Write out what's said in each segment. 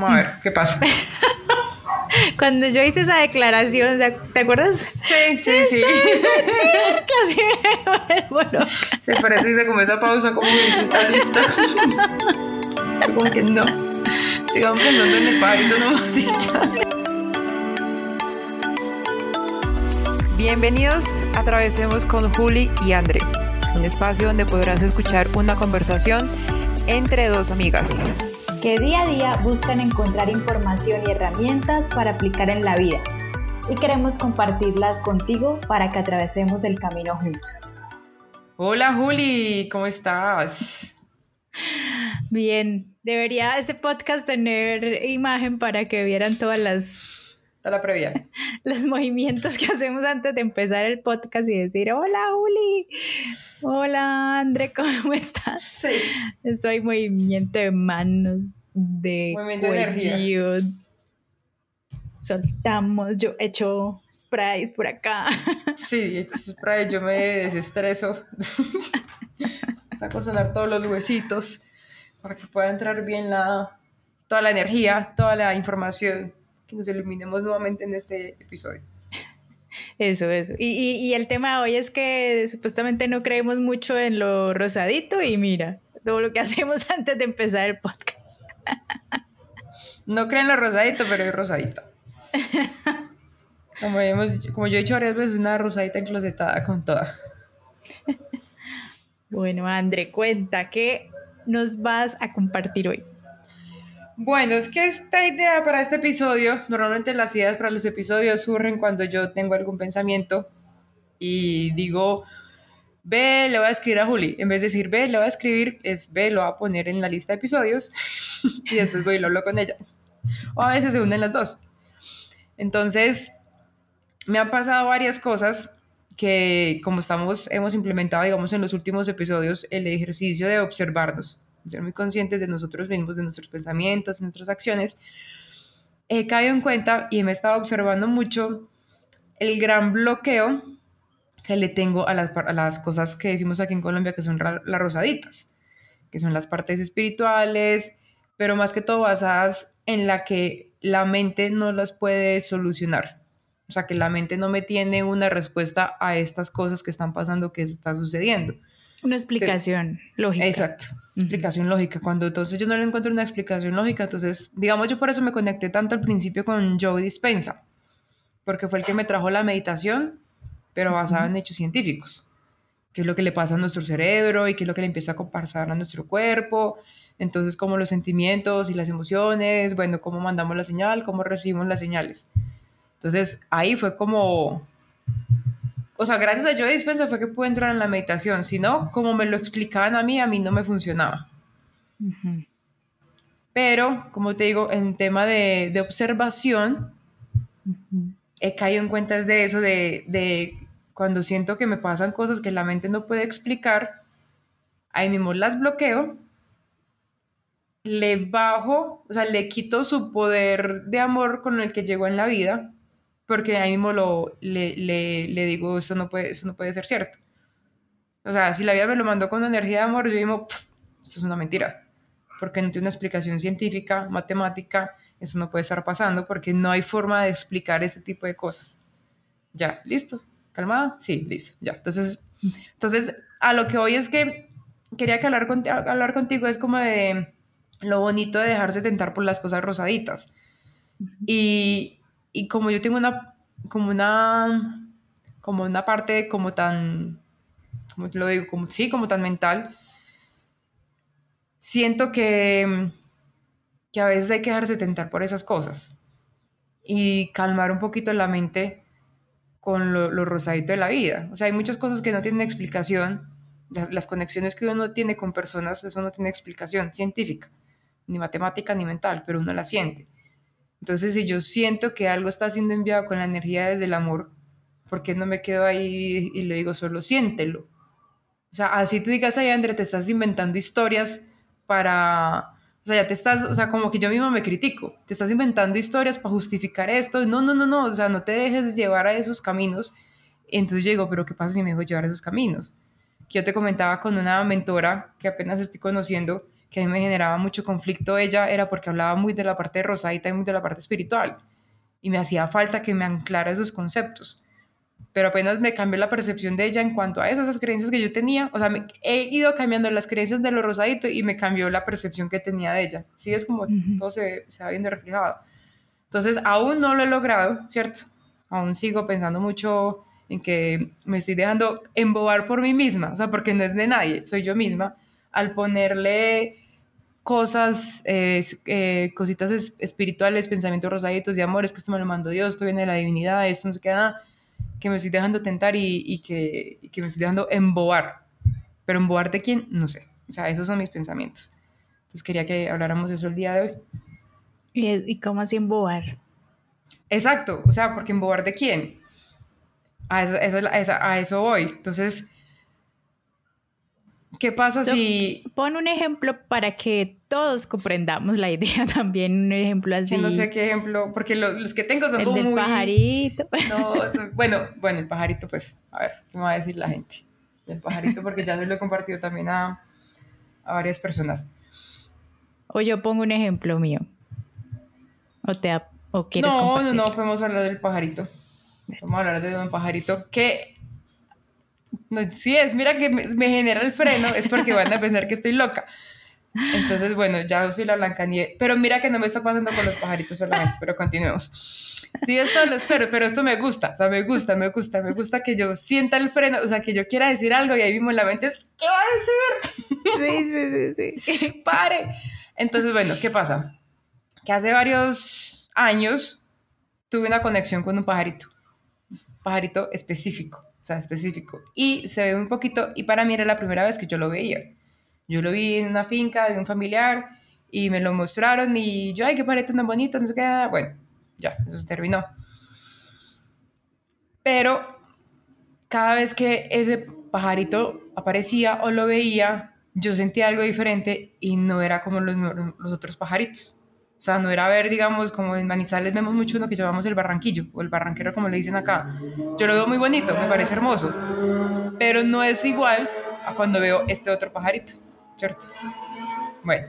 Vamos a ver, ¿qué pasa? Cuando yo hice esa declaración, ¿te acuerdas? Sí, sí, sí. Sí, por eso hice como esa pausa, como que está lista. como que no. Sigamos pensando en el pajarito nomás y ya. Bienvenidos a Atravesemos con Juli y André, un espacio donde podrás escuchar una conversación entre dos amigas que día a día buscan encontrar información y herramientas para aplicar en la vida. Y queremos compartirlas contigo para que atravesemos el camino juntos. Hola Juli, ¿cómo estás? Bien, debería este podcast tener imagen para que vieran todas las la previa. Los movimientos que hacemos antes de empezar el podcast y decir, hola Juli, hola André, ¿cómo estás? Sí. Soy movimiento de manos, de cuello. Soltamos, yo echo sprays por acá. Sí, echo spray, yo me desestreso. Saco a sonar todos los huesitos para que pueda entrar bien la, toda la energía, toda la información que nos iluminemos nuevamente en este episodio. Eso, eso. Y, y, el tema hoy es que supuestamente no creemos mucho en lo rosadito y mira, todo lo que hacemos antes de empezar el podcast. No creen en lo rosadito, pero es rosadito. Como, hemos, como yo he dicho varias veces, una rosadita enclosetada con toda. Bueno, André, cuenta, ¿qué nos vas a compartir hoy? Bueno, es que esta idea para este episodio, normalmente las ideas para los episodios surgen cuando yo tengo algún pensamiento y digo, ve, le voy a escribir a Juli. En vez de decir, ve, le voy a escribir, es ve, lo voy a poner en la lista de episodios y después voy y lo hablo con ella. O a veces se unen las dos. Entonces, me han pasado varias cosas que como estamos, hemos implementado, digamos, en los últimos episodios, el ejercicio de observarnos ser muy conscientes de nosotros mismos, de nuestros pensamientos, de nuestras acciones, he caído en cuenta y me he estado observando mucho el gran bloqueo que le tengo a las, a las cosas que decimos aquí en Colombia, que son las rosaditas, que son las partes espirituales, pero más que todo basadas en la que la mente no las puede solucionar. O sea, que la mente no me tiene una respuesta a estas cosas que están pasando, que está sucediendo. Una explicación lógica. Exacto, explicación lógica. Cuando entonces yo no le encuentro una explicación lógica, entonces, digamos, yo por eso me conecté tanto al principio con Joe Dispensa, porque fue el que me trajo la meditación, pero basada en hechos científicos. Qué es lo que le pasa a nuestro cerebro y qué es lo que le empieza a pasar a nuestro cuerpo. Entonces, cómo los sentimientos y las emociones, bueno, cómo mandamos la señal, cómo recibimos las señales. Entonces, ahí fue como o sea, gracias a Joe Dispensa fue que pude entrar en la meditación. Si no, como me lo explicaban a mí, a mí no me funcionaba. Pero, como te digo, en tema de, observación, he caído en cuenta de eso, de, de, cuando siento que me pasan cosas que la mente no puede explicar, ahí mismo las bloqueo, le bajo, o sea, le quito su poder de amor con el que llegó en la vida porque ahí mismo lo, le, le, digo, eso no, puede, eso no puede ser cierto. O sea, si la vida me lo mandó con energía de amor, yo digo, esto es una mentira, porque no tiene una explicación científica, matemática, eso no puede estar pasando, porque no hay forma de explicar este tipo de cosas. Ya, listo, calmada, sí, listo, ya. Entonces, entonces a lo que hoy es que quería que hablar, hablar contigo es como de lo bonito de dejarse tentar por las cosas rosaditas. Y, y como yo tengo una, como una, como una parte como tan, como te lo digo, como, sí, como tan mental, siento que, que a veces hay que dejarse tentar por esas cosas y calmar un poquito la mente con lo, lo, rosadito de la vida. O sea, hay muchas cosas que no tienen explicación. Las, las, conexiones que uno tiene con personas, eso no tiene explicación científica, ni matemática, ni mental, pero uno la siente. Entonces, si yo siento que algo está siendo enviado con la energía desde el amor, ¿por qué no me quedo ahí y le digo solo siéntelo? O sea, así tú digas, ay, André, te estás inventando historias para... O sea, ya te estás, o sea, como que yo misma me critico, te estás inventando historias para justificar esto. No, no, no, no, o sea, no te dejes llevar a esos caminos. Entonces yo digo, pero ¿qué pasa si me dejo llevar a esos caminos? Que yo te comentaba con una mentora que apenas estoy conociendo, que a mí me generaba mucho conflicto ella era porque hablaba muy de la parte rosadita y muy de la parte espiritual. Y me hacía falta que me anclara esos conceptos. Pero apenas me cambió la percepción de ella en cuanto a eso, esas creencias que yo tenía. O sea, me, he ido cambiando las creencias de lo rosadito y me cambió la percepción que tenía de ella. Sí, es como todo se, se va viendo reflejado. Entonces, aún no lo he logrado, ¿cierto? Aún sigo pensando mucho en que me estoy dejando embobar por mí misma, o sea, porque no es de nadie, soy yo misma, al ponerle cosas, eh, eh, cositas espirituales, pensamientos rosaditos de amores, que esto me lo mandó Dios, esto viene de la divinidad, esto no se queda, que me estoy dejando tentar y, que, que, me estoy dejando embobar. Pero embobar de quién, no sé. O sea, esos son mis pensamientos. Entonces quería que habláramos de eso el día de hoy. ¿Y, cómo así embobar? Exacto, o sea, porque embobar de quién. A eso, a eso voy. Entonces, ¿Qué pasa si... Pon un ejemplo para que todos comprendamos la idea también, un ejemplo así. no sé qué ejemplo, porque los que tengo son el como del pajarito. No, bueno, bueno, el pajarito, pues, a ver, ¿qué me va a decir la gente? El pajarito, porque ya se lo he compartido también a, a varias personas. O yo pongo un ejemplo mío. O te o quieres No, no, no, podemos hablar del pajarito. Vamos a hablar de un pajarito que no, si es, mira que me, genera el freno, es porque van a pensar que estoy loca. Entonces, bueno, ya soy la Blancanieves. Pero mira que no me está pasando con los pajaritos solamente, pero continuemos. Sí, esto lo espero, pero esto me gusta, o sea, me gusta, me gusta, me gusta que yo sienta el freno, o sea, que yo quiera decir algo y ahí mismo en la mente es, ¿qué va a decir? Sí, sí, sí, sí. Pare. Entonces, bueno, ¿qué pasa? Que hace varios años tuve una conexión con un pajarito, un pajarito específico sea, específico. Y se ve un poquito, y para mí era la primera vez que yo lo veía. Yo lo vi en una finca de un familiar y me lo mostraron y yo, ay, qué pajarito tan bonito, no sé qué. Bueno, ya, eso se terminó. Pero cada vez que ese pajarito aparecía o lo veía, yo sentía algo diferente y no era como los, los otros pajaritos. O sea, no era ver, digamos, como en Manizales vemos mucho uno que llamamos el barranquillo o el barranquero, como le dicen acá. Yo lo veo muy bonito, me parece hermoso, pero no es igual a cuando veo este otro pajarito, ¿cierto? Bueno,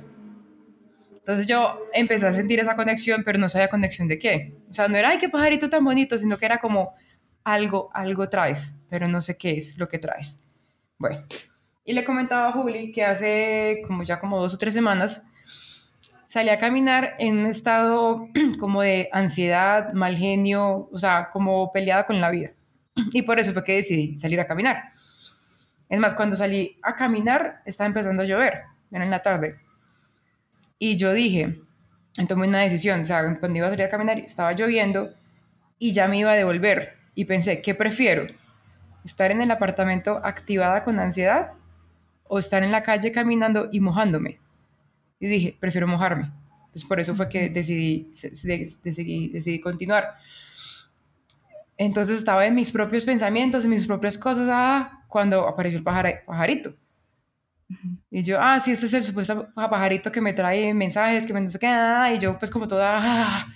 entonces yo empecé a sentir esa conexión, pero no sabía conexión de qué. O sea, no era, ay, qué pajarito tan bonito, sino que era como algo, algo traes, pero no sé qué es lo que traes. Bueno, y le comentaba a Juli que hace como ya como dos o tres semanas salí a caminar en un estado como de ansiedad, mal genio, o sea, como peleada con la vida. Y por eso fue que decidí salir a caminar. Es más, cuando salí a caminar, estaba empezando a llover, era en la tarde. Y yo dije, tomé una decisión, o sea, cuando iba a salir a caminar, estaba lloviendo y ya me iba a devolver. Y pensé, ¿qué prefiero? ¿Estar en el apartamento activada con ansiedad o estar en la calle caminando y mojándome? Y dije, prefiero mojarme. Pues por eso fue que decidí, decidí, decidí continuar. Entonces estaba en mis propios pensamientos, en mis propias cosas, ah, cuando apareció el pajarito. Y yo, ah, sí, este es el supuesto pajarito que me trae mensajes, que me no sé qué, ah, y yo pues como toda, ah,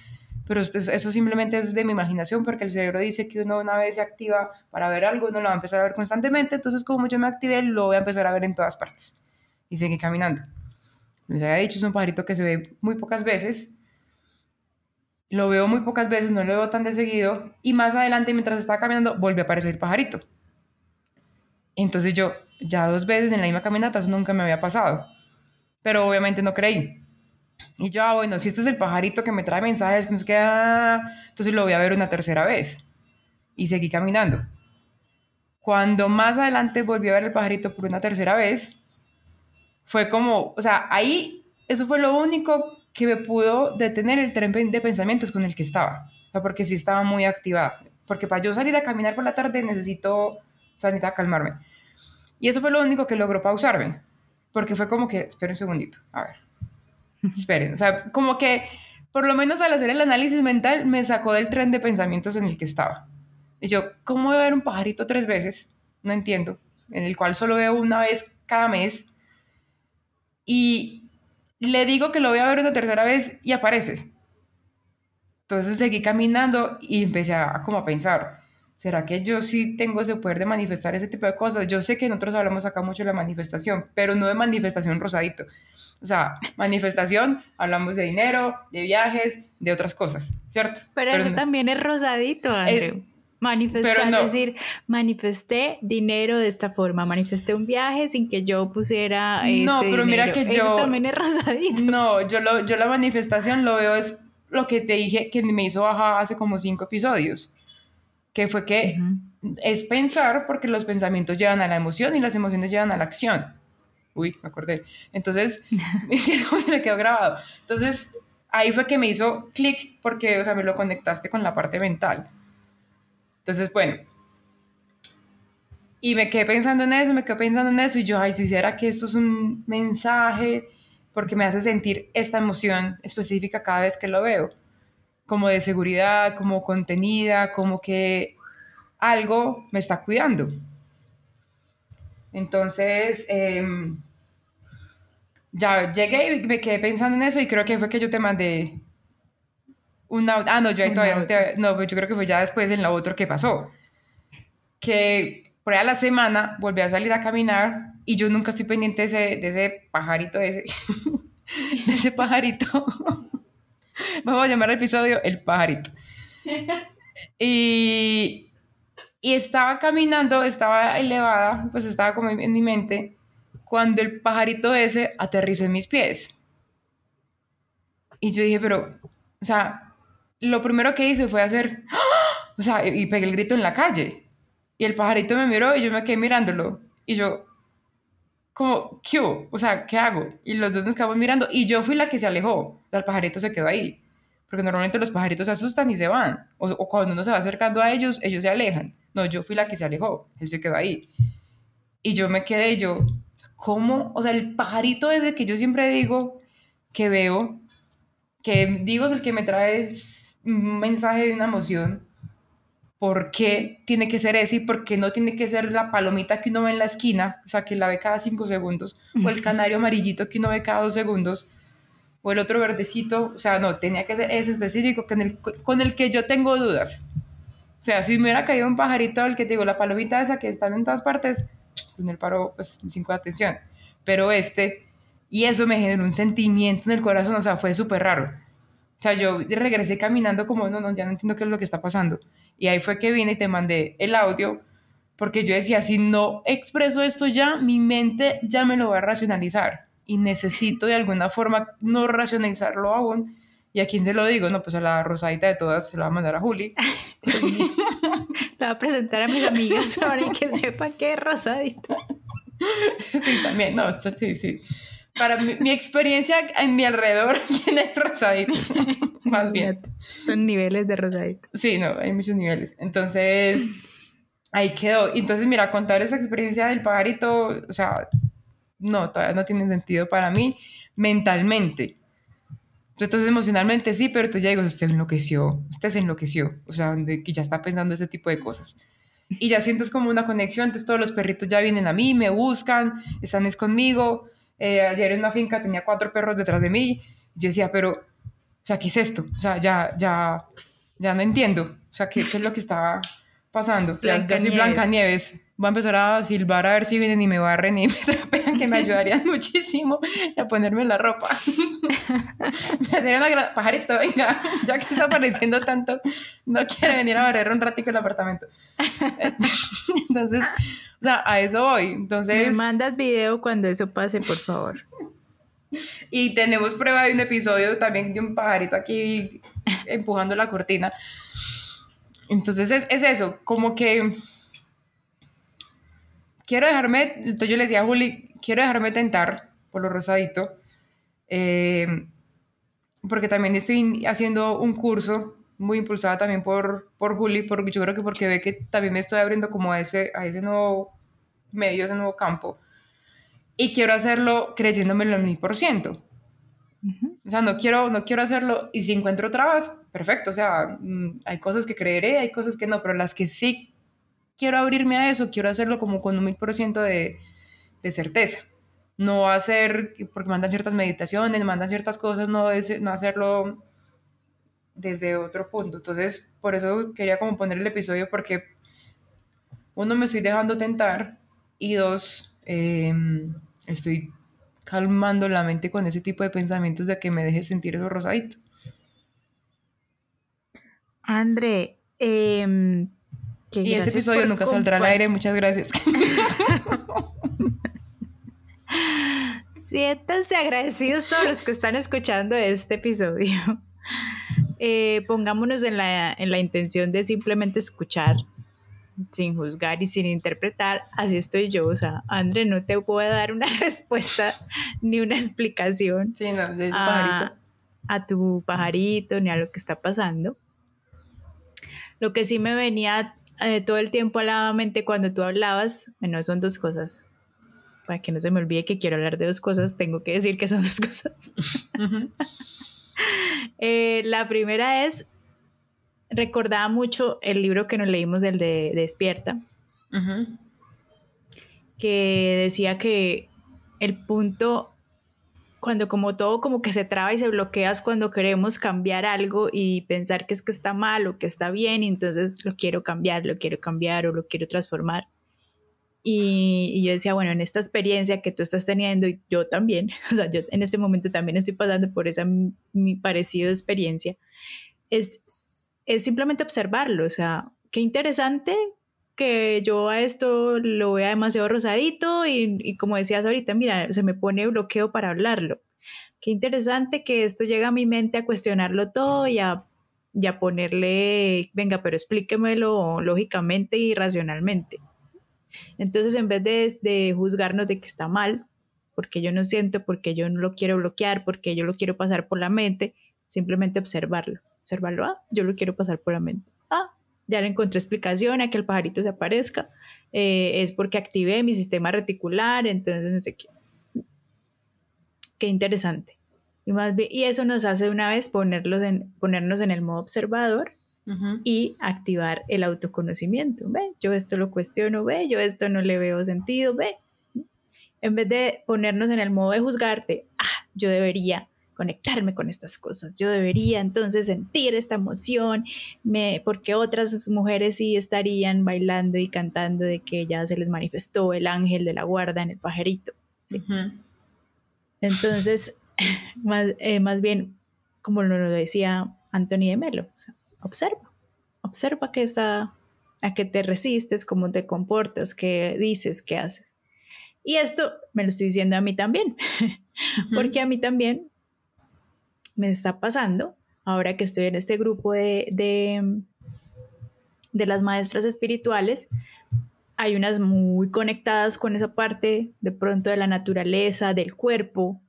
pero eso simplemente es de mi imaginación porque el cerebro dice que uno una vez se activa para ver algo, uno lo va a empezar a ver constantemente, entonces como yo me activé, lo voy a empezar a ver en todas partes. Y seguí caminando les había dicho, es un pajarito que se ve muy pocas veces. Lo veo muy pocas veces, no lo veo tan de seguido. Y más adelante, mientras estaba caminando, volvió a aparecer el pajarito. Entonces yo, ya dos veces en la misma caminata, eso nunca me había pasado. Pero obviamente no creí. Y yo, ah, bueno, si este es el pajarito que me trae mensajes, pues queda... entonces lo voy a ver una tercera vez. Y seguí caminando. Cuando más adelante volví a ver el pajarito por una tercera vez, fue como, o sea, ahí eso fue lo único que me pudo detener el tren de pensamientos con el que estaba, o sea, porque sí estaba muy activada, porque para yo salir a caminar por la tarde necesito, o sea, necesitaba calmarme. Y eso fue lo único que logró pausarme, porque fue como que, esperen un segundito, a ver, esperen, o sea, como que por lo menos al hacer el análisis mental me sacó del tren de pensamientos en el que estaba. Y yo, ¿cómo voy a ver un pajarito tres veces? No entiendo. En el cual solo veo una vez cada mes y le digo que lo voy a ver una tercera vez y aparece. Entonces seguí caminando y empecé a, como a pensar, ¿será que yo sí tengo ese poder de manifestar ese tipo de cosas? Yo sé que nosotros hablamos acá mucho de la manifestación, pero no de manifestación rosadito. O sea, manifestación, hablamos de dinero, de viajes, de otras cosas, ¿cierto? Pero, eso también es rosadito, Andrew. Manifestar, es decir, manifesté dinero de esta forma, manifesté un viaje sin que yo pusiera. No, este pero mira que yo. Eso también es rosadito. No, yo, lo, yo la manifestación lo veo es lo que te dije que me hizo bajar hace como cinco episodios, que fue que es pensar porque los pensamientos llevan a la emoción y las emociones llevan a la acción. Uy, me acordé. Entonces, me quedó grabado. Entonces, ahí fue que me hizo clic porque, o sea, me lo conectaste con la parte mental. Entonces, bueno. Y me quedé pensando en eso, me quedé pensando en eso y yo, ay, si será que esto es un mensaje porque me hace sentir esta emoción específica cada vez que lo veo, como de seguridad, como contenida, como que algo me está cuidando. Entonces, em, ya llegué y me quedé pensando en eso y creo que fue que yo te mandé una... Ah, no, yo todavía no te... No, pues yo creo que fue ya después en lo otro que pasó. Que por ahí a la semana volví a salir a caminar y yo nunca estoy pendiente de ese, de ese pajarito ese. de ese pajarito. Vamos a llamar al episodio El pajarito. Y, y estaba caminando, estaba elevada, pues estaba como en mi mente, cuando el pajarito ese aterrizó en mis pies. Y yo dije, pero, o sea, lo primero que hice fue hacer, ¡Ah! o sea, y pegué el grito en la calle. Y el pajarito me miró y yo me quedé mirándolo. Y yo, como, ¿qué O sea, ¿qué hago? Y los dos nos quedamos mirando y yo fui la que se alejó. O sea, el pajarito se quedó ahí. Porque normalmente los pajaritos se asustan y se van. O, o, cuando uno se va acercando a ellos, ellos se alejan. No, yo fui la que se alejó. Él se quedó ahí. Y yo me quedé, yo, ¿cómo? O sea, el pajarito ese que yo siempre digo que veo, que digo es el que me trae un mensaje de una emoción, ¿por qué tiene que ser ese y por qué no tiene que ser la palomita que uno ve en la esquina, o sea, que la ve cada cinco segundos, o el canario amarillito que uno ve cada dos segundos, o el otro verdecito, o sea, no, tenía que ser ese específico con el, con el que yo tengo dudas. O sea, si me hubiera caído un pajarito, el que te digo, la palomita esa que están en todas partes, pues en el paro, pues cinco de atención. Pero este, y eso me generó un sentimiento en el corazón, o sea, fue súper raro. O sea, yo regresé caminando como, no, no, ya no entiendo qué es lo que está pasando. Y ahí fue que vine y te mandé el audio, porque yo decía, si no expreso esto ya, mi mente ya me lo va a racionalizar. Y necesito de alguna forma no racionalizarlo aún. ¿Y a quién se lo digo? No, pues a la rosadita de todas se la va a mandar a Juli. la va a presentar a mis amigas para que sepan que es rosadita. sí, también, no, sí, sí. Para mi, experiencia en mi alrededor, ¿quién es rosadito? Más bien. Son niveles de rosadito. Sí, no, hay muchos niveles. Entonces, ahí quedó. Entonces, mira, contar esa experiencia del pajarito, o sea, no, todavía no tiene sentido para mí mentalmente. Entonces, emocionalmente sí, pero tú ya digo, usted enloqueció, usted se enloqueció, o sea, de que ya está pensando ese tipo de cosas. Y ya siento es como una conexión, entonces todos los perritos ya vienen a mí, me buscan, están es conmigo. Eh, ayer en una finca tenía cuatro perros detrás de mí. Yo decía, pero, o sea, ¿qué es esto? O sea, ya, ya, ya no entiendo. O sea, ¿qué, qué es lo que está pasando? Ya, ya soy Blanca Nieves voy a empezar a silbar a ver si vienen y me barren y me trapean, que me ayudarían muchísimo a ponerme la ropa. me haría una gran... Pajarito, venga, ya que está apareciendo tanto, no quiere venir a barrer un ratico el apartamento. Entonces, o sea, a eso voy. Entonces... Me mandas video cuando eso pase, por favor. Y tenemos prueba de un episodio también de un pajarito aquí empujando la cortina. Entonces es, es eso, como que quiero dejarme, entonces yo le decía a Juli, quiero dejarme tentar por lo rosadito, eh, porque también estoy haciendo un curso muy impulsada también por, por Juli, porque yo creo que porque ve que también me estoy abriendo como a ese, a ese nuevo medio, a ese nuevo campo. Y quiero hacerlo creciéndome el mil por ciento. O sea, no quiero, no quiero hacerlo y si encuentro trabas, perfecto. O sea, mm, hay cosas que creeré, hay cosas que no, pero las que sí quiero abrirme a eso, quiero hacerlo como con un mil por ciento de certeza. No hacer, porque mandan ciertas meditaciones, mandan ciertas cosas, no, no hacerlo desde otro punto. Entonces, por eso quería como poner el episodio, porque uno, me estoy dejando tentar y dos, em, estoy calmando la mente con ese tipo de pensamientos de que me deje sentir eso rosadito. André, eh, y este episodio nunca saldrá al aire, muchas gracias. Siéntanse agradecidos todos los que están escuchando este episodio. Eh, pongámonos en la, en la intención de simplemente escuchar sin juzgar y sin interpretar, así estoy yo. O sea, André, no te puedo dar una respuesta ni una explicación a, a, tu pajarito ni a lo que está pasando. Lo que sí me venía eh, todo el tiempo a la mente cuando tú hablabas, bueno, son dos cosas. Para que no se me olvide que quiero hablar de dos cosas, tengo que decir que son dos cosas. Eh, la primera es, recordaba mucho el libro que nos leímos, el de, Despierta, que decía que el punto cuando como todo como que se traba y se bloqueas cuando queremos cambiar algo y pensar que es que está mal o que está bien y entonces lo quiero cambiar, lo quiero cambiar o lo quiero transformar. Y, yo decía, bueno, en esta experiencia que tú estás teniendo y yo también, o sea, yo en este momento también estoy pasando por esa mi parecida experiencia, es, es simplemente observarlo, o sea, qué interesante que yo a esto lo vea demasiado rosadito y, como decías ahorita, mira, se me pone bloqueo para hablarlo. Qué interesante que esto llega a mi mente a cuestionarlo todo y a, ponerle, venga, pero explíquemelo lógicamente y racionalmente. Entonces, en vez de, de juzgarnos de que está mal, porque yo no siento, porque yo no lo quiero bloquear, porque yo lo quiero pasar por la mente, simplemente observarlo. Observarlo, ah, yo lo quiero pasar por la mente. Ya le encontré explicación a que el pajarito se aparezca, eh, es porque activé mi sistema reticular, entonces no sé qué. Qué interesante. Y, más y eso nos hace una vez ponerlos en, ponernos en el modo observador y activar el autoconocimiento. Ve, yo esto lo cuestiono, ve, yo esto no le veo sentido, ve. En vez de ponernos en el modo de juzgarte, ah, yo debería conectarme con estas cosas. Yo debería entonces sentir esta emoción, me, porque otras mujeres sí estarían bailando y cantando de que ya se les manifestó el ángel de la guarda en el pajarito. Entonces, más, eh, más, bien, como lo decía Anthony de Melo, observa, observa que está, a qué te resistes, cómo te comportas, qué dices, qué haces. Y esto me lo estoy diciendo a mí también, porque a mí también me está pasando ahora que estoy en este grupo de, de, las maestras espirituales. Hay unas muy conectadas con esa parte de pronto de la naturaleza, del cuerpo,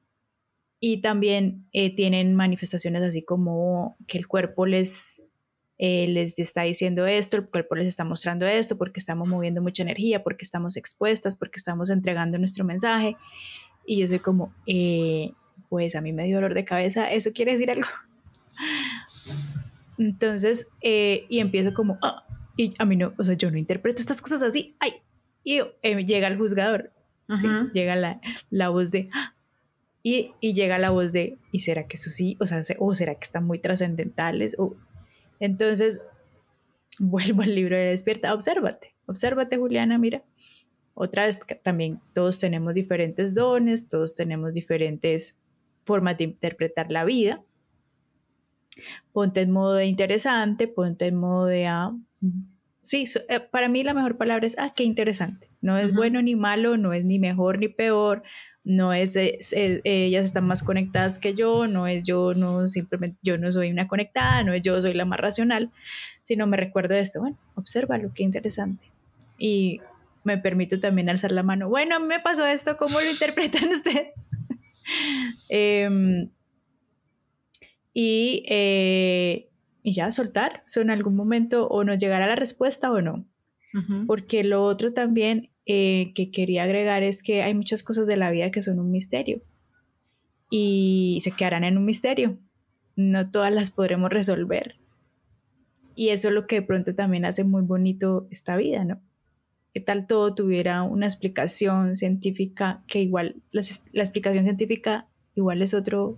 y también eh, tienen manifestaciones así como que el cuerpo les, eh, les está diciendo esto, el cuerpo les está mostrando esto, porque estamos moviendo mucha energía, porque estamos expuestas, porque estamos entregando nuestro mensaje. Y yo soy como, eh, pues a mí me dio dolor de cabeza, ¿eso quiere decir algo? Entonces, eh, y empiezo como, ah", y a mí no, o sea, yo no interpreto estas cosas así, ay, y eh, llega el juzgador, llega la, la, voz de, ah", y, y, llega la voz de, ¿y será que eso sí? O sea, o será que están muy trascendentales, o entonces, vuelvo al libro de Despierta, obsérvate, obsérvate Juliana, mira. Otra vez también todos tenemos diferentes dones, todos tenemos diferentes formas de interpretar la vida. Ponte en modo de interesante, ponte en modo de... Ah, sí, eh, para mí la mejor palabra es, ah, qué interesante. No es bueno ni malo, no es ni mejor ni peor, no es, ellas están más conectadas que yo, no es yo, no simplemente yo no soy una conectada, no es yo soy la más racional, sino me recuerdo de esto, bueno, obsérvalo, qué interesante. Y me permito también alzar la mano, bueno, me pasó esto, ¿cómo lo interpretan ustedes? Em, y, eh, y, ya soltar, o en algún momento o nos llegará la respuesta o no. Porque lo otro también eh, que quería agregar es que hay muchas cosas de la vida que son un misterio y se quedarán en un misterio. No todas las podremos resolver. Y eso es lo que de pronto también hace muy bonito esta vida, ¿no? Qué tal todo tuviera una explicación científica que igual la, explicación científica igual es otro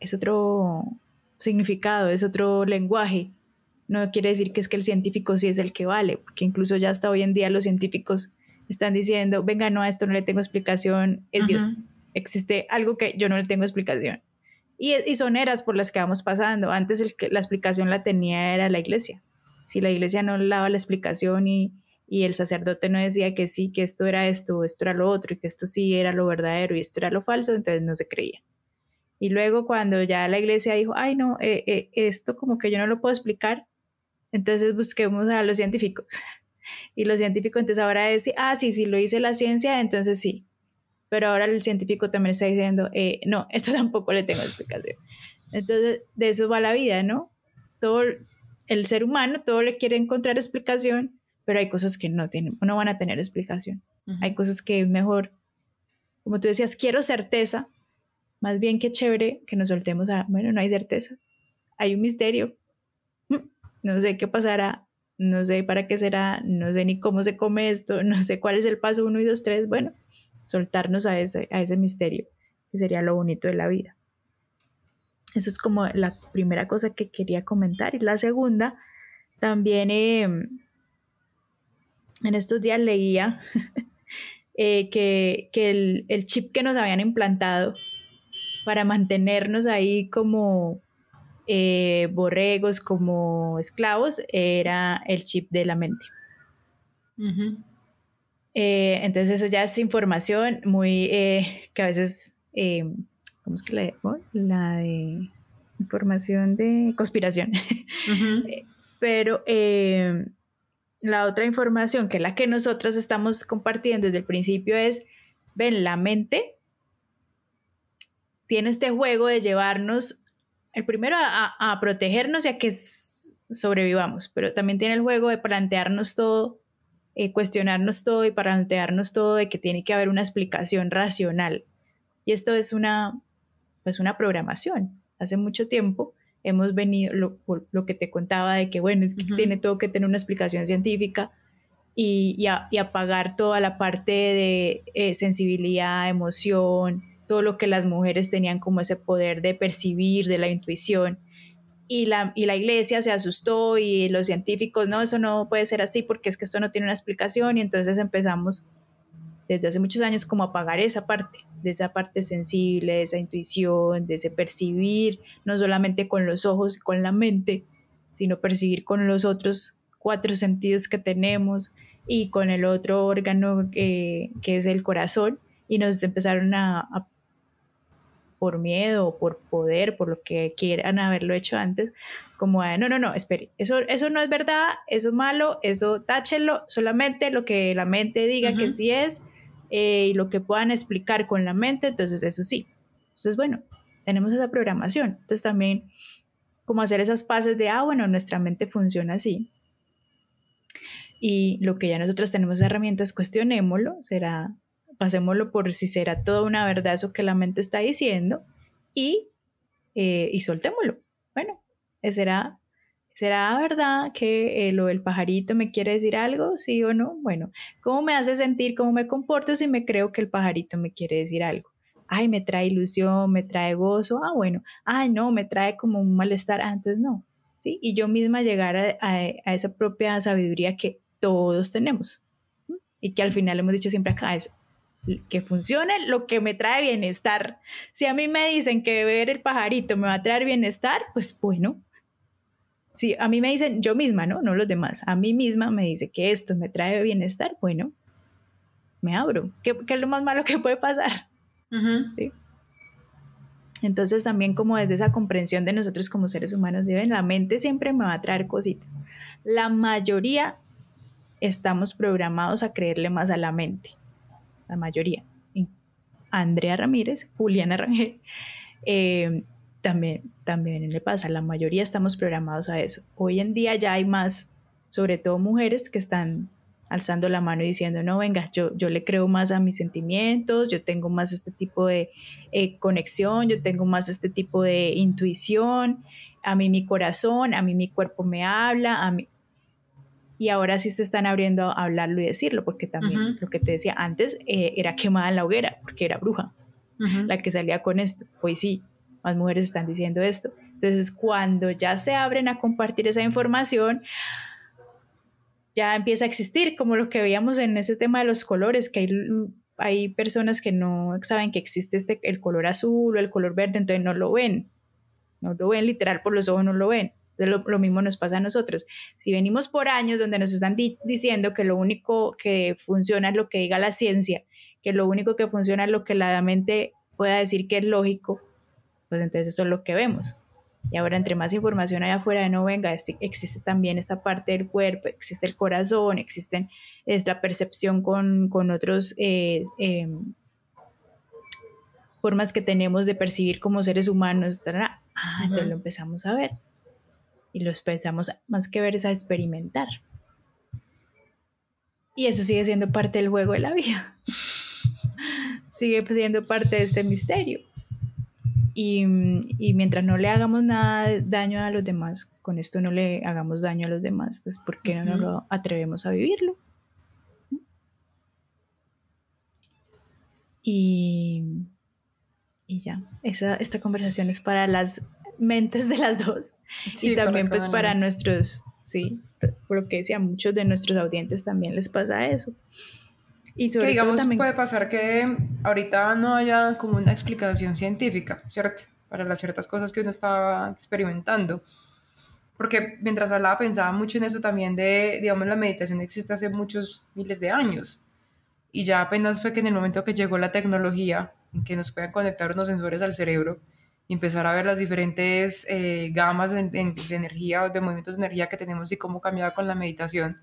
es otro significado, es otro lenguaje. no quiere decir que es que el científico sí es el que vale, porque incluso ya hasta hoy en día los científicos están diciendo, venga, no, a esto no le tengo explicación, es Dios. Existe algo que yo no le tengo explicación. Y, y son eras por las que vamos pasando. Antes el que, la explicación la tenía era la iglesia. Si la iglesia no daba la explicación y, y el sacerdote no decía que sí, que esto era esto, esto era lo otro, y que esto sí era lo verdadero y esto era lo falso, entonces no se creía. Y luego cuando ya la iglesia dijo, ay no, eh, eh, esto como que yo no lo puedo explicar, entonces busquemos a los científicos. Y los científicos entonces ahora decir, ah, sí, sí, lo dice la ciencia, entonces sí. Pero ahora el científico también está diciendo, eh, no, esto tampoco le tengo explicación. Entonces, de eso va la vida, ¿no? Todo el ser humano, todo le quiere encontrar explicación, pero hay cosas que no, tienen, no van a tener explicación. Hay cosas que mejor, como tú decías, quiero certeza, más bien que chévere que nos soltemos a, bueno, no hay certeza, hay un misterio, mm, no sé qué pasará, no sé para qué será, no sé ni cómo se come esto, no sé cuál es el paso uno y dos, tres, bueno, soltarnos a ese, a ese misterio, que sería lo bonito de la vida. Eso es como la primera cosa que quería comentar. Y la segunda, también em, en estos días leía eh, que, el, chip que nos habían implantado para mantenernos ahí como eh, borregos, como esclavos, era el chip de la mente. Eh, entonces eso ya es información muy que a veces, ¿cómo es que la, la de información de conspiración? Pero la otra información, que es la que nosotros estamos compartiendo desde el principio, es, ven, la mente tiene este juego de llevarnos, el primero a, protegernos y a que sobrevivamos, pero también tiene el juego de plantearnos todo, eh, cuestionarnos todo y plantearnos todo de que tiene que haber una explicación racional. Y esto es una, pues una programación. Hace mucho tiempo hemos venido, lo, lo que te contaba de que, bueno, es que tiene todo que tener una explicación científica y, y, apagar toda la parte de eh, sensibilidad, emoción, todo lo que las mujeres tenían como ese poder de percibir, de la intuición. Y la, y la iglesia se asustó y los científicos, no, eso no puede ser así porque es que esto no tiene una explicación y entonces empezamos desde hace muchos años como apagar esa parte de esa parte sensible, de esa intuición, de ese percibir, no solamente con los ojos y con la mente, sino percibir con los otros cuatro sentidos que tenemos y con el otro órgano que es el corazón. Y nos empezaron a, por miedo por poder, por lo que quieran haberlo hecho antes, como no, no, no, espere, eso, eso no es verdad, eso es malo, eso táchelo, solamente lo que la mente diga que sí es, eh, y lo que puedan explicar con la mente, entonces eso sí. Entonces, bueno, tenemos esa programación. Entonces también como hacer esas pases de, ah, bueno, nuestra mente funciona así. Y lo que ya nosotros tenemos herramientas, cuestionémoslo, será, pasémoslo por si será toda una verdad eso que la mente está diciendo y, eh, y soltémoslo. Bueno, será ¿Será verdad que eh, lo del pajarito me quiere decir algo? ¿Sí o no? Bueno, ¿cómo me hace sentir? ¿Cómo me comporto si me creo que el pajarito me quiere decir algo? Ay, me trae ilusión, me trae gozo. Ah, bueno. Ay, no, me trae como un malestar. Ah, entonces no. ¿Sí? Y yo misma llegar a, esa propia sabiduría que todos tenemos. Y que al final hemos dicho siempre acá es que funcione lo que me trae bienestar. Si a mí me dicen que ver el pajarito me va a traer bienestar, pues bueno, si a mí me dicen, yo misma, ¿no? No los demás, a mí misma me dice que esto me trae bienestar, bueno, me abro. ¿Qué, es lo más malo que puede pasar? Entonces también como desde esa comprensión de nosotros como seres humanos, deben, la mente siempre me va a traer cositas. La mayoría estamos programados a creerle más a la mente. La mayoría. Andrea Ramírez, Juliana Rangel, eh, también, también le pasa, la mayoría estamos programados a eso. Hoy en día ya hay más, sobre todo mujeres, que están alzando la mano y diciendo, no, venga, yo, yo le creo más a mis sentimientos, yo tengo más este tipo de eh, conexión, yo tengo más este tipo de intuición, a mí mi corazón, a mí mi cuerpo me habla, a mí... Y ahora sí se están abriendo a hablarlo y decirlo, porque también lo que te decía antes eh, era quemada en la hoguera, porque era bruja la que salía con esto. Pues sí, más mujeres están diciendo esto, Entonces, cuando ya se abren a compartir esa información, ya empieza a existir, como lo que veíamos en ese tema de los colores, que hay, hay personas que no saben que existe este, el color azul o el color verde, entonces no lo ven, no lo ven literal por los ojos, no lo ven. Lo, lo, mismo nos pasa a nosotros. Si venimos por años donde nos están diciendo que lo único que funciona es lo que diga la ciencia, que lo único que funciona es lo que la mente pueda decir que es lógico, pues entonces eso es lo que vemos. Y ahora entre más información hay afuera de no venga, este, existe también esta parte del cuerpo, existe el corazón, existen es la percepción con, con otros eh, em, formas que tenemos de percibir como seres humanos. Ah, entonces lo empezamos a ver. Y lo empezamos más que ver es a experimentar. Y eso sigue siendo parte del juego de la vida. sigue siendo parte de este misterio. Y, mientras no le hagamos nada daño a los demás, con esto no le hagamos daño a los demás, pues ¿por qué no nos lo atrevemos a vivirlo? Y, y ya, esa, esta conversación es para las mentes de las dos y también pues para nuestros, sí, por lo que decía, muchos de nuestros audientes también les pasa eso. Y que digamos puede pasar que ahorita no haya como una explicación científica, ¿cierto? Para las ciertas cosas que uno estaba experimentando. Porque mientras hablaba pensaba mucho en eso también de, digamos, la meditación existe hace muchos miles de años. Y ya apenas fue que en el momento que llegó la tecnología, en que nos puedan conectar unos sensores al cerebro y empezar a ver las diferentes eh, gamas de, de, energía o de movimientos de energía que tenemos y cómo cambiaba con la meditación,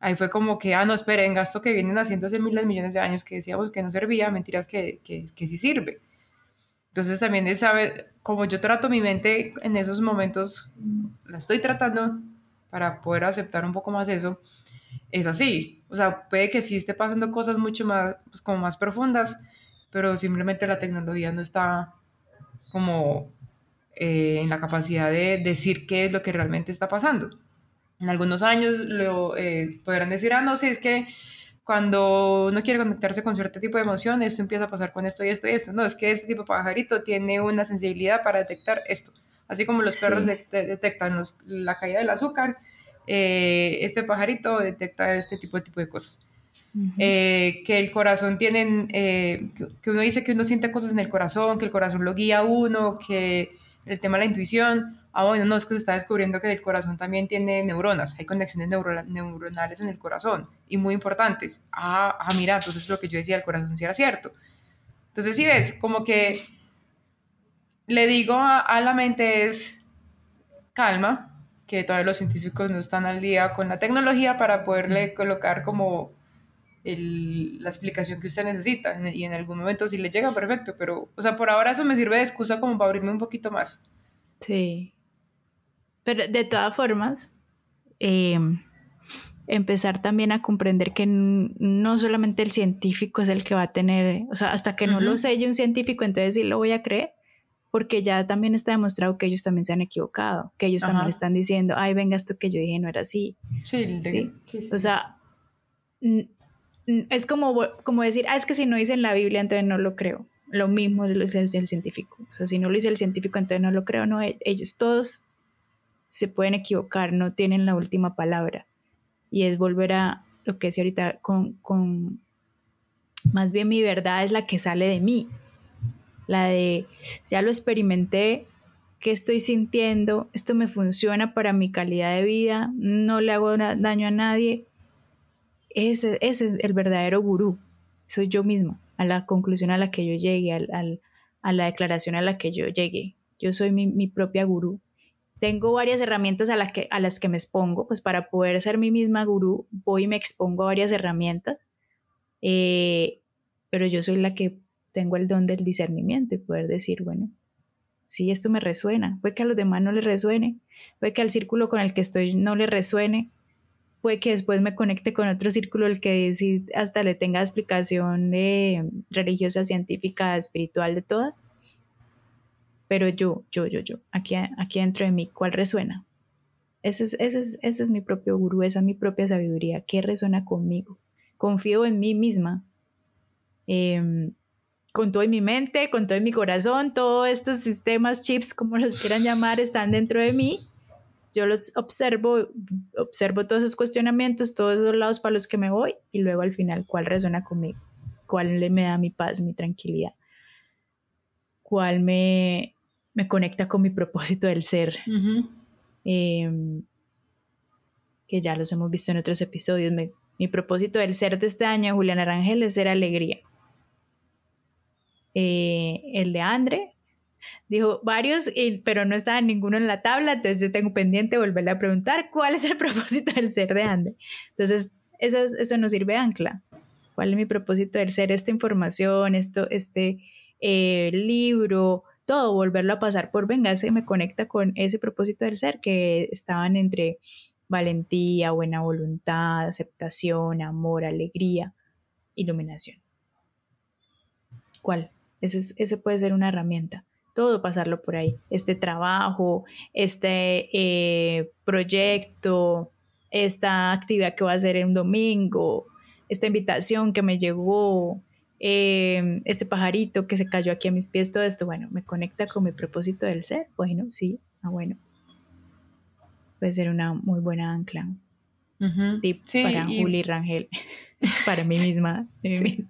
ahí fue como que, ah, no, esperen, gasto que vienen haciendo hace miles millones de años que decíamos que no servía, mentiras que, que, que sí sirve. Entonces también es saber, como yo trato mi mente en esos momentos, la estoy tratando para poder aceptar un poco más eso, es así. O sea, puede que sí esté pasando cosas mucho más, pues, como más profundas, pero simplemente la tecnología no está como eh, en la capacidad de decir qué es lo que realmente está pasando. En algunos años lo, eh, podrán decir, ah, no, sí, es que cuando uno quiere conectarse con cierto tipo de emoción, esto empieza a pasar con esto y esto y esto. No, es que este tipo de pajarito tiene una sensibilidad para detectar esto. Así como los perros detectan la caída del azúcar, eh, este pajarito detecta este tipo de, tipo de cosas. Eh, que el corazón tienen, que uno dice que uno siente cosas en el corazón, que el corazón lo guía a uno, que el tema de la intuición, ah, bueno, no, es que se está descubriendo que el corazón también tiene neuronas, hay conexiones neuronales en el corazón y muy importantes. Ah, ah, mira, entonces lo que yo decía, el corazón sí era cierto. Entonces, si ves, como que le digo a, la mente es calma, que todavía los científicos no están al día con la tecnología para poderle colocar como la explicación que usted necesita y en algún momento si le llega, perfecto, pero, o sea, por ahora eso me sirve de excusa como para abrirme un poquito más. Sí. Pero de todas formas, em, empezar también a comprender que no solamente el científico es el que va a tener, o sea, hasta que no lo selle un científico, entonces sí lo voy a creer, porque ya también está demostrado que ellos también se han equivocado, que ellos también están diciendo, ay, venga, esto que yo dije no era así. Sí, ¿Sí? O sea, es como, como decir, ah, es que si no dice en la Biblia, entonces no lo creo. Lo mismo es el, el científico. O sea, si no lo dice el científico, entonces no lo creo. No, e, ellos todos se pueden equivocar, no tienen la última palabra. Y es volver a lo que decía ahorita con, con, más bien mi verdad es la que sale de mí. La de, ya lo experimenté, ¿qué estoy sintiendo? Esto me funciona para mi calidad de vida, no le hago daño a nadie. Ese, ese es el verdadero gurú, soy yo mismo, a la conclusión a la que yo llegue, al, a la declaración a la que yo llegue. Yo soy mi propia gurú tengo varias herramientas a, las que, a las que me expongo, pues para poder ser mi misma gurú, voy y me expongo a varias herramientas, eh, pero yo soy la que tengo el don del discernimiento y poder decir, bueno, si esto me resuena, puede que a los demás no les resuene, puede que al círculo con el que estoy no le resuene, puede que después me conecte con otro círculo el que hasta le tenga explicación eh, religiosa, científica, espiritual, de todas pero yo, yo, yo, yo, aquí, aquí dentro de mí, ¿cuál resuena? Ese es, ese, es, ese es mi propio gurú, esa es mi propia sabiduría. ¿Qué resuena conmigo? Confío en mí misma. Em, con todo en mi mente, con todo en mi corazón, todos estos sistemas, chips, como los quieran llamar, están dentro de mí. Yo los observo, observo todos esos cuestionamientos, todos esos lados para los que me voy y luego al final, ¿cuál resuena conmigo? ¿Cuál me da mi paz, mi tranquilidad? ¿Cuál me, me conecta con mi propósito del ser? Em, que ya los hemos visto en otros episodios. mi propósito del ser de este año, Julián Arangel, es ser alegría. Eh, el de Andre. Dijo varios, pero no estaba ninguno en la tabla, entonces yo tengo pendiente volverle a preguntar cuál es el propósito del ser de Andre. Entonces, eso, eso nos sirve ancla. ¿Cuál es mi propósito del ser? Esta información, esto, este eh, libro, todo, volverlo a pasar por venganza me conecta con ese propósito del ser que estaban entre valentía, buena voluntad, aceptación, amor, alegría, iluminación. ¿Cuál? Ese, puede ser una herramienta. Todo pasarlo por ahí. Este trabajo, este eh, proyecto, esta actividad que va a hacer en un domingo, esta invitación que me llegó, eh, este pajarito que se cayó aquí a mis pies, todo esto, bueno, me conecta con mi propósito del ser. Bueno, sí, ah, bueno. Puede ser una muy buena ancla. Tip para Juli Rangel. para mí misma. sí.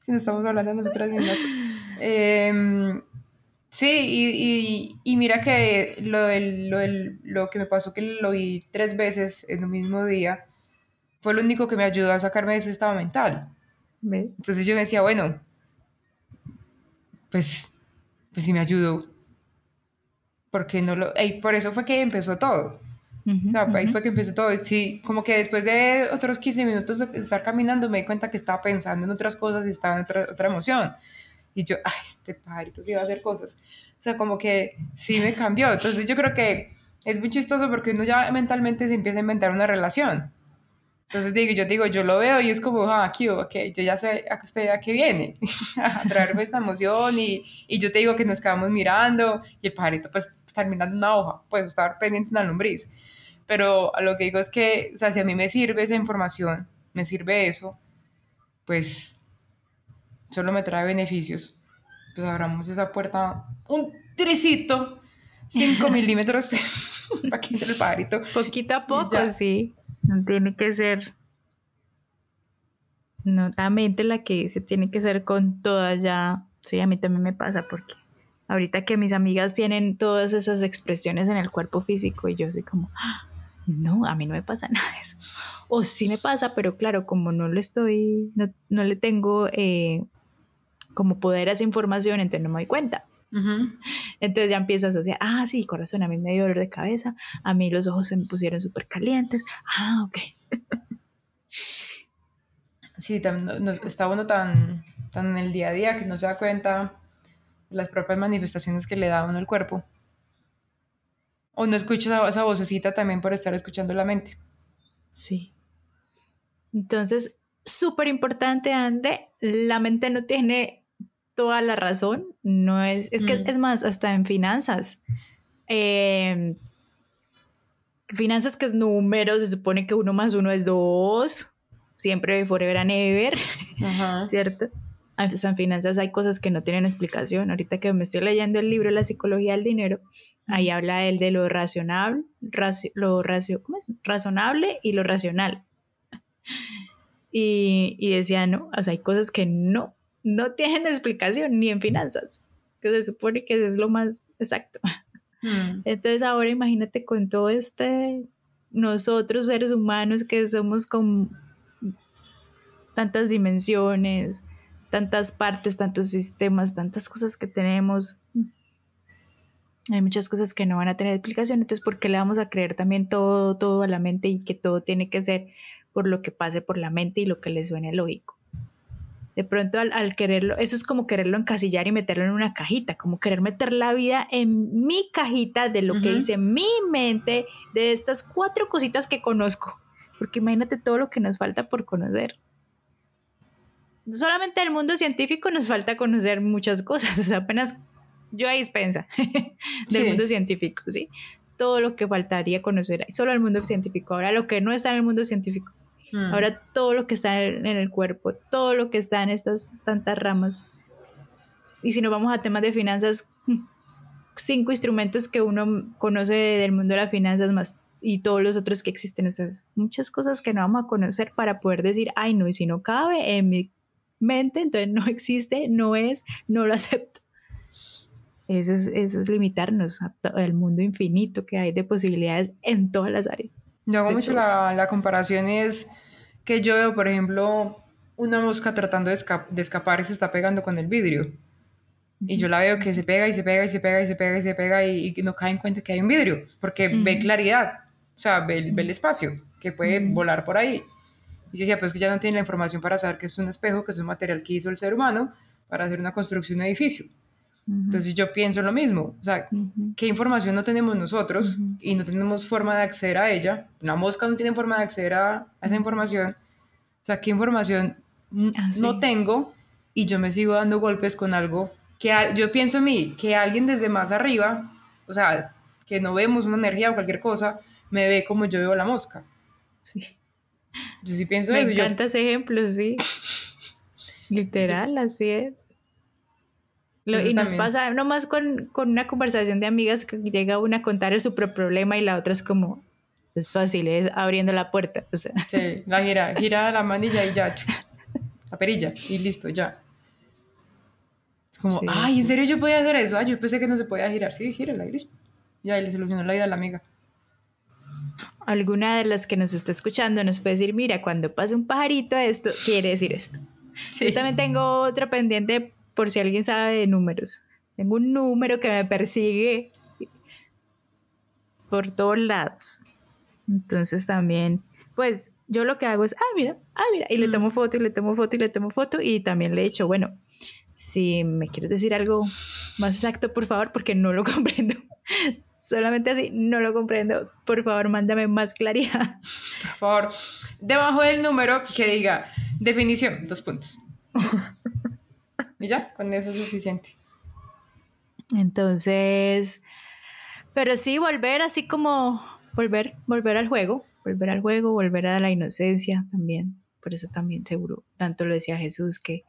Si no estamos hablando de nosotras mismas. Em, sí, y, mira que lo, lo, lo que me pasó, que lo vi tres veces en un mismo día, fue lo único que me ayudó a sacarme de ese estado mental. Entonces yo me decía, bueno, pues, pues si me ayudó, porque no lo... Y por eso fue que empezó todo o sea, ahí fue que empezó todo. Sí, como que después de otros 15 minutos de estar caminando me di cuenta que estaba pensando en otras cosas y estaba en otra, otra emoción. Y yo, ay, este pajarito sí va a hacer cosas. O sea, como que sí me cambió. Entonces yo creo que es muy chistoso porque uno ya mentalmente se empieza a inventar una relación. Entonces digo, yo digo, yo lo veo y es como, ah, aquí, ok, yo ya sé a usted a qué viene, a traerme esta emoción y, y, yo te digo que nos quedamos mirando y el pajarito pues está mirando una hoja, pues estar pendiente de una lombriz pero a lo que digo es que, o sea, si a mí me sirve esa información, me sirve eso, pues solo me trae beneficios. Pues abramos esa puerta un tricito, 5 milímetros, para que entre el pajarito. Poquito a poco, sí. No tiene que ser. No, la mente la que se tiene que ser con toda ya. Sí, a mí también me pasa porque ahorita que mis amigas tienen todas esas expresiones en el cuerpo físico y yo soy como, ¡ah! no, a mí no me pasa nada de eso. O sí me pasa, pero claro, como no lo estoy, no, le tengo eh, como poder a esa información, entonces no me doy cuenta. Entonces ya empiezo a asociar, ah, sí, corazón, a mí me dio dolor de cabeza, a mí los ojos se me pusieron súper calientes, ah, ok. Sí, no, está uno tan, tan en el día a día que no se da cuenta las propias manifestaciones que le da uno el cuerpo. O no escuchas esa vocecita también por estar escuchando la mente. Sí. Entonces, súper importante, André, la mente no tiene toda la razón, no es, es que mm. es más, hasta en finanzas. Em, finanzas que es número, se supone que uno más uno es dos, siempre forever and ever, ¿cierto? en finanzas hay cosas que no tienen explicación. Ahorita que me estoy leyendo el libro La psicología del dinero, ahí habla él de lo racional, lo racio, ¿cómo es? razonable y lo racional. Y, y, decía, no, o sea, hay cosas que no, no tienen explicación ni en finanzas, que se supone que es lo más exacto. Mm. Entonces ahora imagínate con todo este, nosotros seres humanos que somos con tantas dimensiones, tantas partes, tantos sistemas, tantas cosas que tenemos. Hay muchas cosas que no van a tener explicación, entonces ¿por qué le vamos a creer también todo, todo a la mente y que todo tiene que ser por lo que pase por la mente y lo que le suene lógico? De pronto al, quererlo, eso es como quererlo encasillar y meterlo en una cajita, como querer meter la vida en mi cajita de lo que dice mi mente, de estas cuatro cositas que conozco, porque imagínate todo lo que nos falta por conocer. Solamente el mundo científico nos falta conocer muchas cosas, o sea, apenas yo ahí dispensa del mundo científico, ¿sí? Todo lo que faltaría conocer ahí, solo el mundo científico, ahora lo que no está en el mundo científico, hmm. ahora todo lo que está en el cuerpo, todo lo que está en estas tantas ramas y si nos vamos a temas de finanzas, cinco instrumentos que uno conoce del mundo de las finanzas más y todos los otros que existen. esas muchas cosas que no vamos a conocer para poder decir, ay, no, y si no cabe en mi mente, entonces no existe, no es, no lo acepto. Eso es, eso es limitarnos al mundo infinito que hay de posibilidades en todas las áreas. Yo hago mucho la, la, comparación es que yo veo, por ejemplo, una mosca tratando de, de escapar y se está pegando con el vidrio. Y yo la veo que se pega y se pega y se pega y se pega y se pega y, no cae en cuenta que hay un vidrio, porque ve claridad, o sea, ve, el espacio, que puede volar por ahí. Y yo decía, pues que ya no tiene la información para saber que es un espejo, que es un material que hizo el ser humano para hacer una construcción de edificio. Entonces yo pienso lo mismo, o sea, ¿qué información no tenemos nosotros y no tenemos forma de acceder a ella? Una mosca no tiene forma de acceder a, esa información. O sea, ¿qué información ah, no tengo y yo me sigo dando golpes con algo que yo pienso en mí, que alguien desde más arriba, o sea, que no vemos una energía o cualquier cosa, me ve como yo veo la mosca. Sí. Yo sí pienso me eso. Me encanta ese ejemplo, sí. Literal, así es. Y nos pasa nomás con, con una conversación de amigas que llega una a contar el super problema y la otra es como, es fácil, es abriendo la puerta. O sea. Sí, la gira, gira la manilla y ya, la perilla y listo, ya. Es como, ay, ¿en serio yo podía hacer eso? Ay, yo pensé que no se podía girar. Sí, gírala y listo. Ya, y le solucionó la vida a la amiga alguna de las que nos está escuchando nos puede decir, mira, cuando pasa un pajarito esto, quiere decir esto. Yo también tengo otra pendiente por si alguien sabe de números. Tengo un número que me persigue por todos lados. Entonces también, pues yo lo que hago es, ah, mira, ah, mira, y le tomo mm. foto y le tomo foto y le tomo foto y también le he hecho, bueno, si me quieres decir algo más exacto, por favor, porque no lo comprendo. Solamente así, no lo comprendo. Por favor, mándame más claridad. Por favor, debajo del número que diga definición, dos puntos. y ya, con eso es suficiente. Entonces, pero sí, volver así como, volver, volver al juego, volver al juego, volver a la inocencia también. Por eso también seguro, tanto lo decía Jesús, que,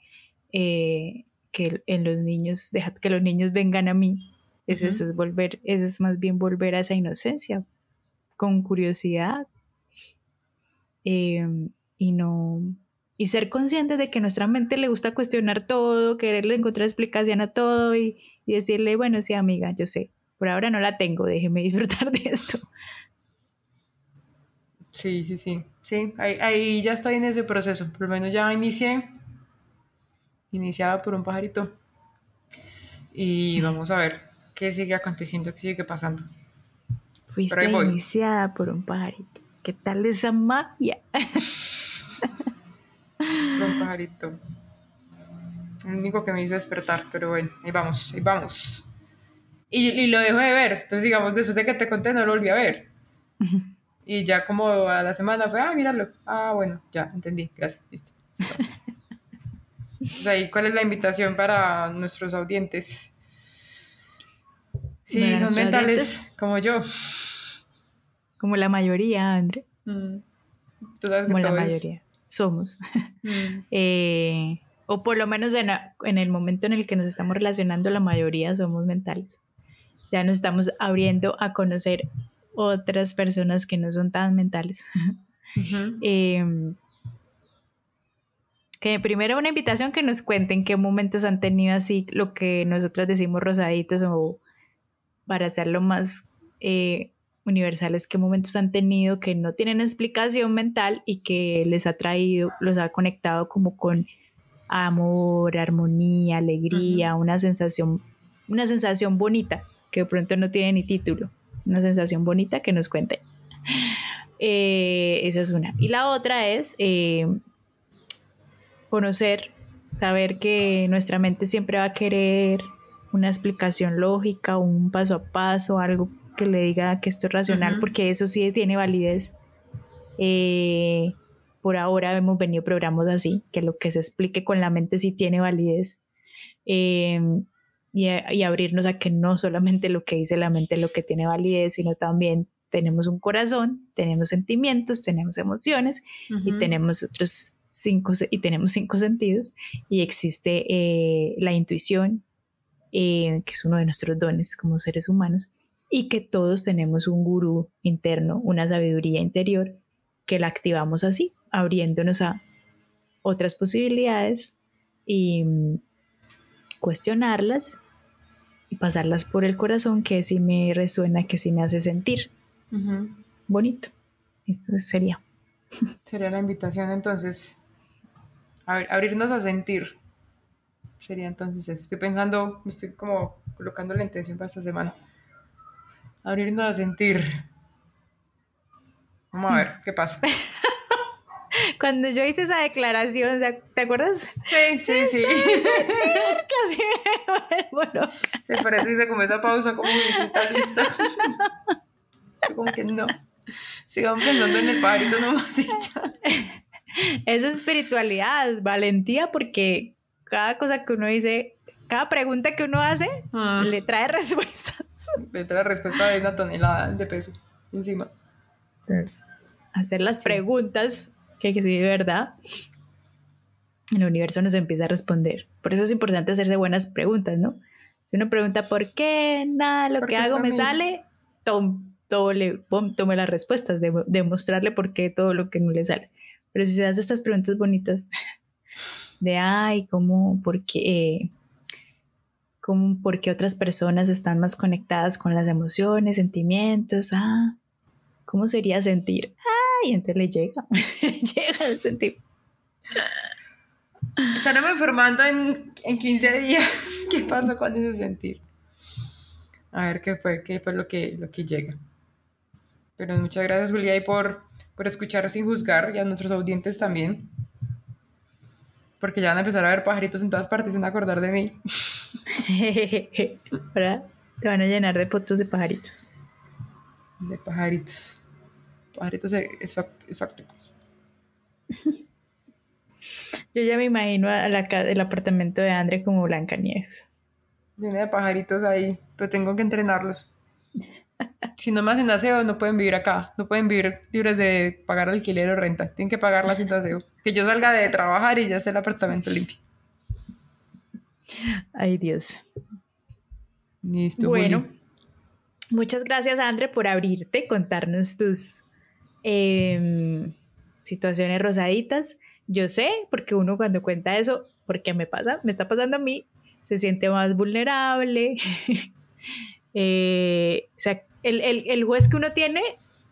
eh, que en los niños, dejad que los niños vengan a mí, es eso, es volver, es más bien volver a esa inocencia, con curiosidad. Em, y no. Y ser consciente de que nuestra mente le gusta cuestionar todo, quererle encontrar explicación a todo y, decirle, bueno, sí, amiga, yo sé, por ahora no la tengo, déjeme disfrutar de esto. Sí, sí, sí. Sí, ahí, ahí, ya estoy en ese proceso. Por lo menos ya inicié. Iniciaba por un pajarito. Y vamos a ver qué sigue aconteciendo, qué sigue pasando. Fuiste iniciada por un pajarito. ¿Qué tal esa magia? un pajarito. El único que me hizo despertar, pero bueno, ahí vamos, ahí vamos. Y, lo dejo de ver. Entonces, digamos, después de que te conté, no lo volví a ver. Y ya como a la semana fue, ah, míralo. Ah, bueno, ya, entendí. Gracias, listo. ¿cuál es la invitación para nuestros audientes? Sí, son mentales como yo. Como la mayoría, André. Mm. Tú sabes como la mayoría. Somos. Mm. Eh, o por lo menos en, en, el momento en el que nos estamos relacionando, la mayoría somos mentales. Ya nos estamos abriendo a conocer otras personas que no son tan mentales. Em, que primero una invitación que nos cuenten qué momentos han tenido así lo que nosotros decimos rosaditos o para hacerlo más eh, universales, qué momentos han tenido que no tienen explicación mental y que les ha traído, los ha conectado como con amor, armonía, alegría, una sensación, una sensación bonita que de pronto no tiene ni título, una sensación bonita que nos cuente. Eh, esa es una. Y la otra es eh, conocer, saber que nuestra mente siempre va a querer una explicación lógica, un paso a paso, algo que le diga que esto es racional, porque eso sí tiene validez. Eh, por ahora hemos venido programas así, que lo que se explique con la mente sí tiene validez. Eh, y, y, abrirnos a que no solamente lo que dice la mente es lo que tiene validez, sino también tenemos un corazón, tenemos sentimientos, tenemos emociones y tenemos otros cinco y tenemos cinco sentidos y existe eh, la intuición eh, que es uno de nuestros dones como seres humanos, y que todos tenemos un gurú interno, una sabiduría interior, que la activamos así, abriéndonos a otras posibilidades y mm, cuestionarlas y pasarlas por el corazón que sí me resuena, que sí me hace sentir bonito. Esto sería. Sería la invitación entonces, a abrirnos a sentir. Sería entonces eso. Estoy pensando, me estoy como colocando la intención para esta semana. Abrirnos a sentir. Vamos a ver qué pasa. Cuando yo hice esa declaración, ¿te acuerdas? Sí, sí, sí. Casi bueno. Sí, por eso hice como esa pausa, como dice, ¿estás lista? como que no. Sigamos pensando en el pajarito nomás y ya. Eso es espiritualidad, valentía, porque cada cosa que uno dice, cada pregunta que uno hace, ah. le trae respuestas. Le trae respuesta de una tonelada de peso encima. Hacer las preguntas que, que sí, de verdad, el universo nos empieza a responder. Por eso es importante hacerse buenas preguntas, ¿no? Si uno pregunta por qué nada lo que hago me sale, tom, todo le, tome las respuestas, de, demostrarle por qué todo lo que no le sale. Pero si se hace estas preguntas bonitas de, ay, ¿cómo, por qué, cómo, por qué otras personas están más conectadas con las emociones, sentimientos? Ah, ¿cómo sería sentir? Ay, entonces le llega, le llega el sentir. Estaremos enfermando en, en 15 días. ¿Qué pasó con ese sentir? A ver qué fue, qué fue lo que, lo que llega. Pero muchas gracias, Julia, y por, por escuchar sin juzgar y a nuestros audientes también. Porque ya van a empezar a ver pajaritos en todas partes sin acordar de mí. Ahora te van a llenar de fotos de pajaritos. De pajaritos. Pajaritos exóticos. Yo ya me imagino a la, el apartamento de Andre como Blanca Nieves. Viene de pajaritos ahí, pero tengo que entrenarlos si no me hacen aseo, no pueden vivir acá, no pueden vivir libres de pagar alquiler o renta, tienen que pagar la cinta aseo. Que yo salga de trabajar y ya esté el apartamento limpio. Ay, Dios. Listo. Bueno, muchas gracias, Andre, por abrirte, contarnos tus em, situaciones rosaditas. Yo sé, porque uno cuando cuenta eso, porque me pasa, me está pasando a mí, se siente más vulnerable. Eh, o sea, el, el, el, juez que uno tiene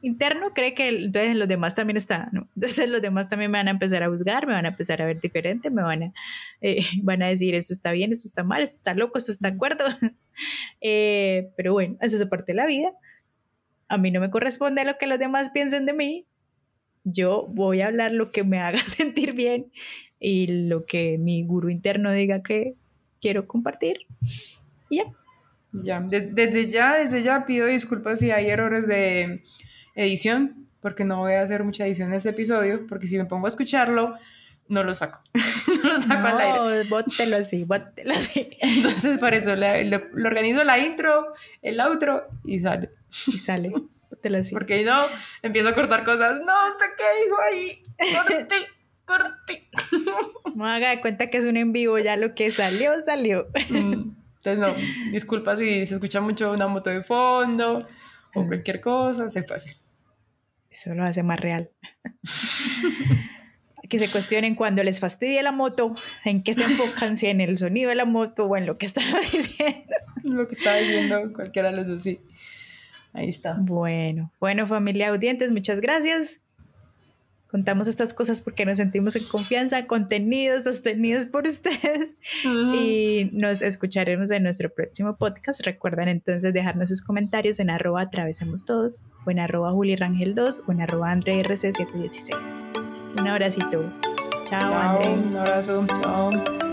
interno cree que entonces los demás también están, ¿no? Entonces los demás también me van a empezar a juzgar, me van a empezar a ver diferente, me van a, eh, van a decir, esto está bien, esto está mal, esto está loco, esto está de acuerdo. Eh, pero bueno, eso es parte de la vida. A mí no me corresponde lo que los demás piensen de mí. Yo voy a hablar lo que me haga sentir bien y lo que mi gurú interno diga que quiero compartir. Y ya. Ya, desde ya, desde ya pido disculpas si hay errores de edición, porque no voy a hacer mucha edición en este episodio, porque si me pongo a escucharlo, no lo saco. no lo saco al aire. bótelo así, bótelo así. Entonces, por eso le, organizo la intro, el outro y sale. Y sale, bótelo así. Porque no, empiezo a cortar cosas. No, ¿hasta qué dijo ahí? Corté, corté. No haga de cuenta que es un en vivo, ya lo que salió, salió. Mm. Entonces, no, disculpa si se escucha mucho una moto de fondo o cualquier cosa, se pase. Eso lo hace más real. que se cuestionen cuando les fastidie la moto, en qué se enfocan, si en el sonido de la moto o en lo que estaba diciendo. Lo que estaba diciendo, cualquiera de los dos, sí. Ahí está. Bueno, bueno, familia audientes, muchas gracias contamos estas cosas porque nos sentimos en confianza, contenidos sostenidos por ustedes y nos escucharemos en nuestro próximo podcast. Recuerden entonces dejarnos sus comentarios en arroba atravesamos todos o en arroba julirangel2 o en arroba andrerc716. Un abracito. Chao, Chao Un abrazo. Chao.